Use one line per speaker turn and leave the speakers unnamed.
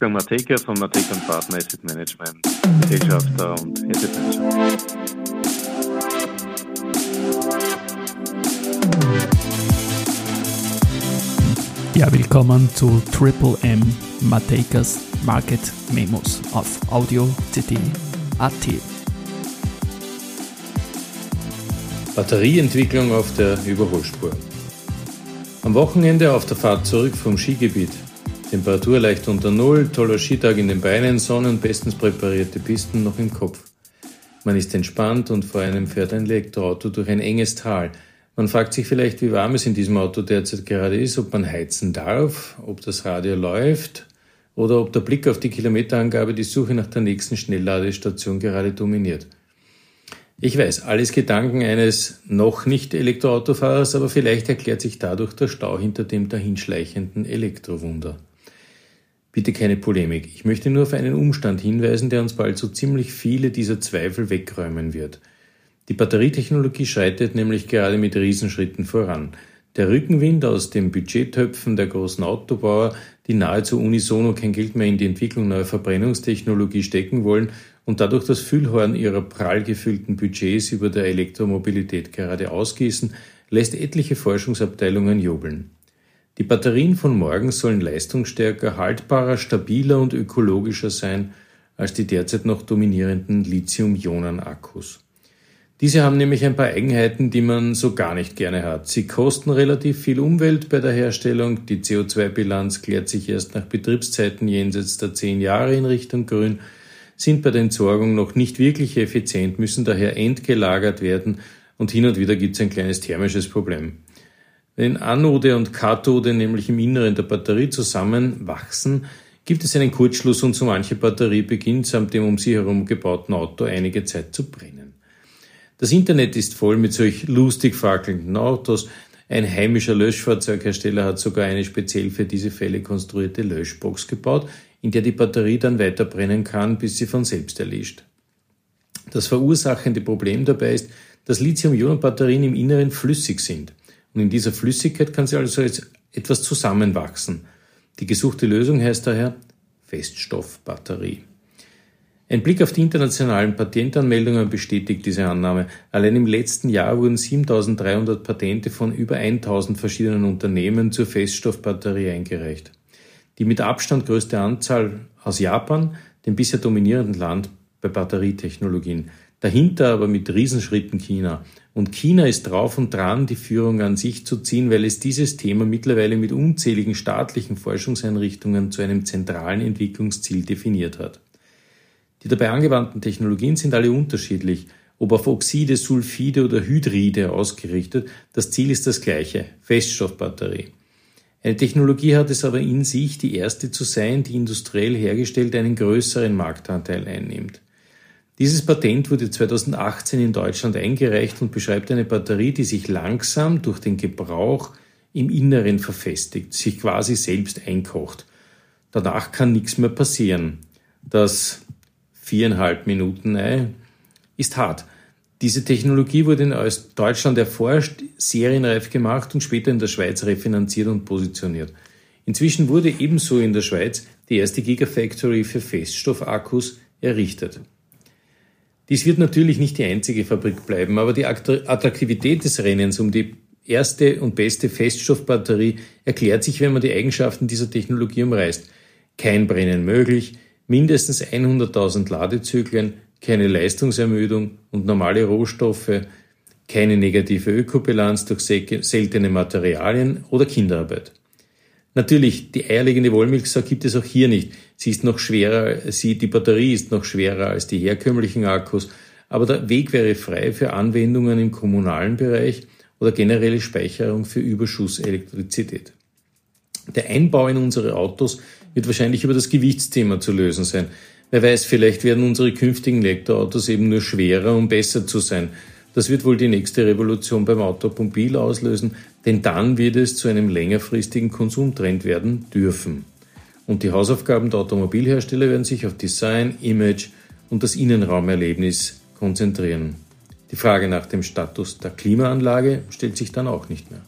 Wolfgang Mateka von Mateka Partner Asset Management, Gesellschafter und Asset Manager.
Ja, willkommen zu Triple M Matekas Market Memos auf Audio CD AT.
Batterieentwicklung auf der Überholspur. Am Wochenende auf der Fahrt zurück vom Skigebiet Temperatur leicht unter Null, toller Skitag in den Beinen, Sonne und bestens präparierte Pisten noch im Kopf. Man ist entspannt und vor einem fährt ein Elektroauto durch ein enges Tal. Man fragt sich vielleicht, wie warm es in diesem Auto derzeit gerade ist, ob man heizen darf, ob das Radio läuft oder ob der Blick auf die Kilometerangabe die Suche nach der nächsten Schnellladestation gerade dominiert. Ich weiß, alles Gedanken eines noch nicht Elektroautofahrers, aber vielleicht erklärt sich dadurch der Stau hinter dem dahinschleichenden Elektrowunder. Bitte keine Polemik. Ich möchte nur auf einen Umstand hinweisen, der uns bald so ziemlich viele dieser Zweifel wegräumen wird. Die Batterietechnologie schreitet nämlich gerade mit Riesenschritten voran. Der Rückenwind aus den Budgettöpfen der großen Autobauer, die nahezu unisono kein Geld mehr in die Entwicklung neuer Verbrennungstechnologie stecken wollen und dadurch das Füllhorn ihrer prall gefüllten Budgets über der Elektromobilität gerade ausgießen, lässt etliche Forschungsabteilungen jubeln. Die Batterien von morgen sollen leistungsstärker, haltbarer, stabiler und ökologischer sein als die derzeit noch dominierenden Lithium-Ionen-Akkus. Diese haben nämlich ein paar Eigenheiten, die man so gar nicht gerne hat. Sie kosten relativ viel Umwelt bei der Herstellung, die CO2-Bilanz klärt sich erst nach Betriebszeiten jenseits der zehn Jahre in Richtung Grün, sind bei der Entsorgung noch nicht wirklich effizient, müssen daher entgelagert werden und hin und wieder gibt es ein kleines thermisches Problem. Wenn Anode und Kathode nämlich im Inneren der Batterie zusammenwachsen, gibt es einen Kurzschluss und so manche Batterie beginnt samt dem um sie herum gebauten Auto einige Zeit zu brennen. Das Internet ist voll mit solch lustig fackelnden Autos. Ein heimischer Löschfahrzeughersteller hat sogar eine speziell für diese Fälle konstruierte Löschbox gebaut, in der die Batterie dann weiter brennen kann, bis sie von selbst erlischt. Das verursachende Problem dabei ist, dass Lithium-Ionen-Batterien im Inneren flüssig sind. Und in dieser Flüssigkeit kann sie also jetzt etwas zusammenwachsen. Die gesuchte Lösung heißt daher Feststoffbatterie. Ein Blick auf die internationalen Patentanmeldungen bestätigt diese Annahme. Allein im letzten Jahr wurden 7300 Patente von über 1000 verschiedenen Unternehmen zur Feststoffbatterie eingereicht. Die mit Abstand größte Anzahl aus Japan, dem bisher dominierenden Land bei Batterietechnologien. Dahinter aber mit Riesenschritten China. Und China ist drauf und dran, die Führung an sich zu ziehen, weil es dieses Thema mittlerweile mit unzähligen staatlichen Forschungseinrichtungen zu einem zentralen Entwicklungsziel definiert hat. Die dabei angewandten Technologien sind alle unterschiedlich, ob auf Oxide, Sulfide oder Hydride ausgerichtet, das Ziel ist das gleiche, Feststoffbatterie. Eine Technologie hat es aber in sich, die erste zu sein, die industriell hergestellt einen größeren Marktanteil einnimmt. Dieses Patent wurde 2018 in Deutschland eingereicht und beschreibt eine Batterie, die sich langsam durch den Gebrauch im Inneren verfestigt, sich quasi selbst einkocht. Danach kann nichts mehr passieren. Das viereinhalb Minuten Ei ist hart. Diese Technologie wurde in Deutschland erforscht, serienreif gemacht und später in der Schweiz refinanziert und positioniert. Inzwischen wurde ebenso in der Schweiz die erste Gigafactory für Feststoffakkus errichtet. Dies wird natürlich nicht die einzige Fabrik bleiben, aber die Attraktivität des Rennens um die erste und beste Feststoffbatterie erklärt sich, wenn man die Eigenschaften dieser Technologie umreißt. Kein Brennen möglich, mindestens 100.000 Ladezyklen, keine Leistungsermüdung und normale Rohstoffe, keine negative Ökobilanz durch seltene Materialien oder Kinderarbeit. Natürlich, die eierlegende Wollmilchsau gibt es auch hier nicht. Sie ist noch schwerer, sie, die Batterie ist noch schwerer als die herkömmlichen Akkus, aber der Weg wäre frei für Anwendungen im kommunalen Bereich oder generelle Speicherung für Überschusselektrizität. Der Einbau in unsere Autos wird wahrscheinlich über das Gewichtsthema zu lösen sein. Wer weiß, vielleicht werden unsere künftigen Elektroautos eben nur schwerer, um besser zu sein. Das wird wohl die nächste Revolution beim Automobil auslösen, denn dann wird es zu einem längerfristigen Konsumtrend werden dürfen. Und die Hausaufgaben der Automobilhersteller werden sich auf Design, Image und das Innenraumerlebnis konzentrieren. Die Frage nach dem Status der Klimaanlage stellt sich dann auch nicht mehr.